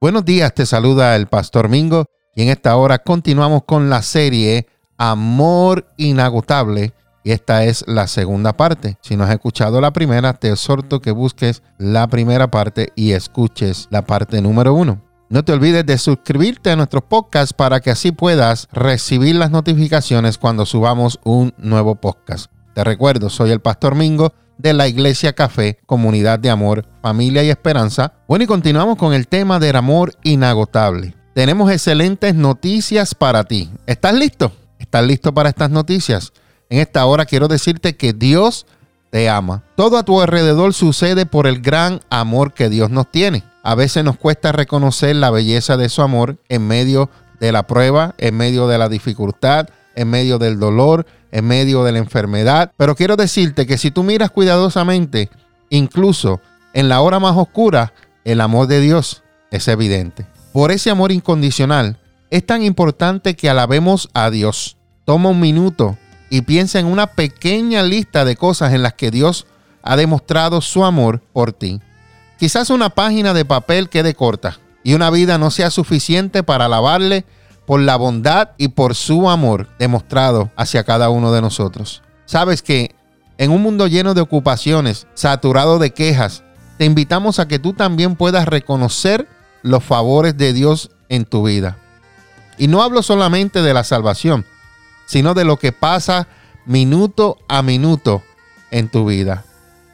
Buenos días, te saluda el Pastor Mingo y en esta hora continuamos con la serie Amor Inagotable y esta es la segunda parte. Si no has escuchado la primera, te exhorto que busques la primera parte y escuches la parte número uno. No te olvides de suscribirte a nuestro podcast para que así puedas recibir las notificaciones cuando subamos un nuevo podcast. Te recuerdo, soy el Pastor Mingo de la Iglesia Café, Comunidad de Amor, Familia y Esperanza. Bueno, y continuamos con el tema del amor inagotable. Tenemos excelentes noticias para ti. ¿Estás listo? ¿Estás listo para estas noticias? En esta hora quiero decirte que Dios te ama. Todo a tu alrededor sucede por el gran amor que Dios nos tiene. A veces nos cuesta reconocer la belleza de su amor en medio de la prueba, en medio de la dificultad, en medio del dolor, en medio de la enfermedad. Pero quiero decirte que si tú miras cuidadosamente, incluso en la hora más oscura, el amor de Dios es evidente. Por ese amor incondicional, es tan importante que alabemos a Dios. Toma un minuto y piensa en una pequeña lista de cosas en las que Dios ha demostrado su amor por ti. Quizás una página de papel quede corta y una vida no sea suficiente para alabarle por la bondad y por su amor demostrado hacia cada uno de nosotros. Sabes que en un mundo lleno de ocupaciones, saturado de quejas, te invitamos a que tú también puedas reconocer los favores de Dios en tu vida. Y no hablo solamente de la salvación, sino de lo que pasa minuto a minuto en tu vida.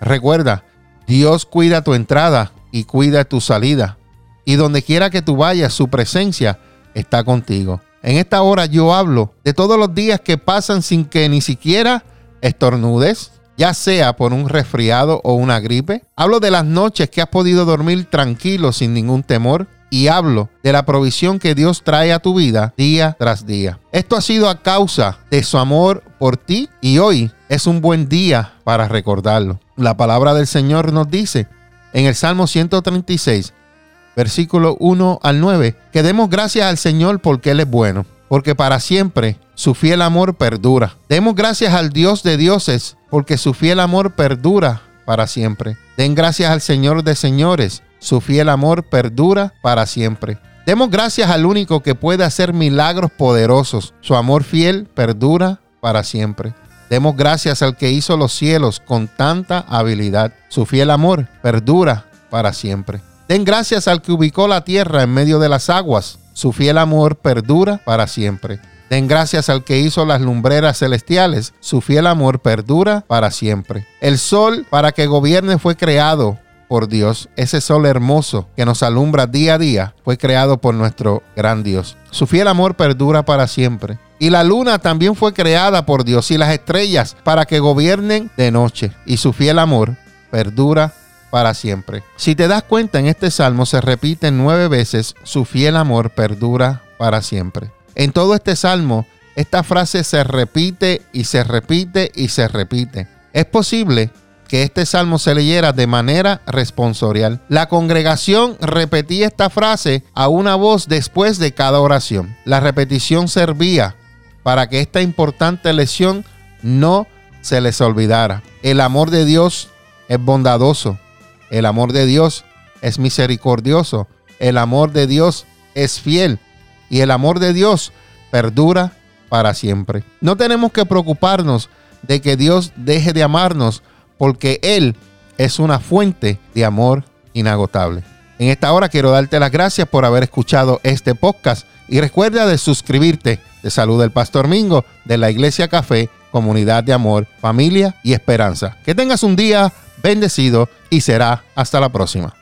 Recuerda, Dios cuida tu entrada y cuida tu salida. Y donde quiera que tú vayas, su presencia está contigo. En esta hora yo hablo de todos los días que pasan sin que ni siquiera estornudes, ya sea por un resfriado o una gripe. Hablo de las noches que has podido dormir tranquilo sin ningún temor. Y hablo de la provisión que Dios trae a tu vida día tras día. Esto ha sido a causa de su amor por ti y hoy es un buen día para recordarlo. La palabra del Señor nos dice en el Salmo 136, versículo 1 al 9, que demos gracias al Señor porque Él es bueno, porque para siempre su fiel amor perdura. Demos gracias al Dios de dioses, porque su fiel amor perdura para siempre. Den gracias al Señor de señores, su fiel amor perdura para siempre. Demos gracias al único que puede hacer milagros poderosos, su amor fiel perdura para siempre. Demos gracias al que hizo los cielos con tanta habilidad, su fiel amor perdura para siempre. Den gracias al que ubicó la tierra en medio de las aguas. Su fiel amor perdura para siempre. Den gracias al que hizo las lumbreras celestiales. Su fiel amor perdura para siempre. El sol para que gobierne fue creado por Dios. Ese sol hermoso que nos alumbra día a día fue creado por nuestro gran Dios. Su fiel amor perdura para siempre. Y la luna también fue creada por Dios y las estrellas para que gobiernen de noche. Y su fiel amor perdura para siempre. Si te das cuenta, en este salmo se repite nueve veces, su fiel amor perdura para siempre. En todo este salmo, esta frase se repite y se repite y se repite. Es posible que este salmo se leyera de manera responsorial. La congregación repetía esta frase a una voz después de cada oración. La repetición servía para que esta importante lección no se les olvidara. El amor de Dios es bondadoso. El amor de Dios es misericordioso. El amor de Dios es fiel. Y el amor de Dios perdura para siempre. No tenemos que preocuparnos de que Dios deje de amarnos porque Él es una fuente de amor inagotable. En esta hora quiero darte las gracias por haber escuchado este podcast y recuerda de suscribirte. Te saluda el Pastor Mingo de la Iglesia Café, Comunidad de Amor, Familia y Esperanza. Que tengas un día bendecido y será hasta la próxima.